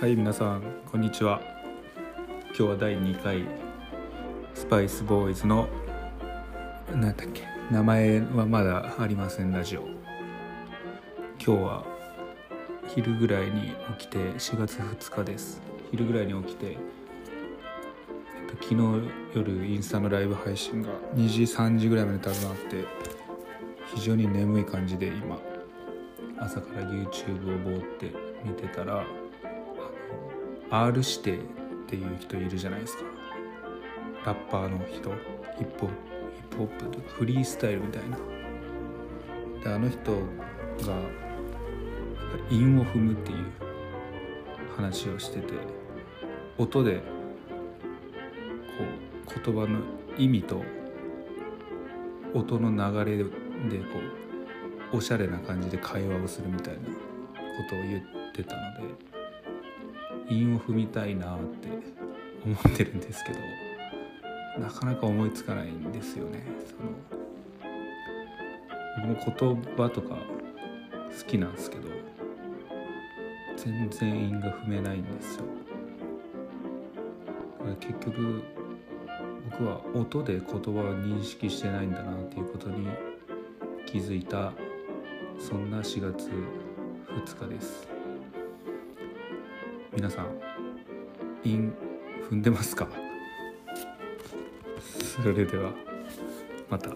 はい皆さんこんにちは。今日は第2回スパイスボーイズの何だっけ名前はまだありませんラジオ。今日は昼ぐらいに起きて4月2日です。昼ぐらいに起きて、昨日夜インスタのライブ配信が2時3時ぐらいまで多分あって非常に眠い感じで今朝から YouTube をぼーって見てたら R 指定っていう人いるじゃないですか。ラッパーの人。ヒップホップヒップホップとかフリースタイルみたいな。であの人が韻を踏むっていう話をしてて音でこう言葉の意味と音の流れでこうおしゃれな感じで会話をするみたいなことを言ってたので。韻を踏みたいなって思ってるんですけどなかなか思いつかないんですよね。その僕も言葉とか好きなんですけど全然韻が踏めないんですよ。だから結局僕は音で言葉を認識してないんだなっていうことに気づいたそんな4月2日です。皆さん韻踏んでますか？それではまた。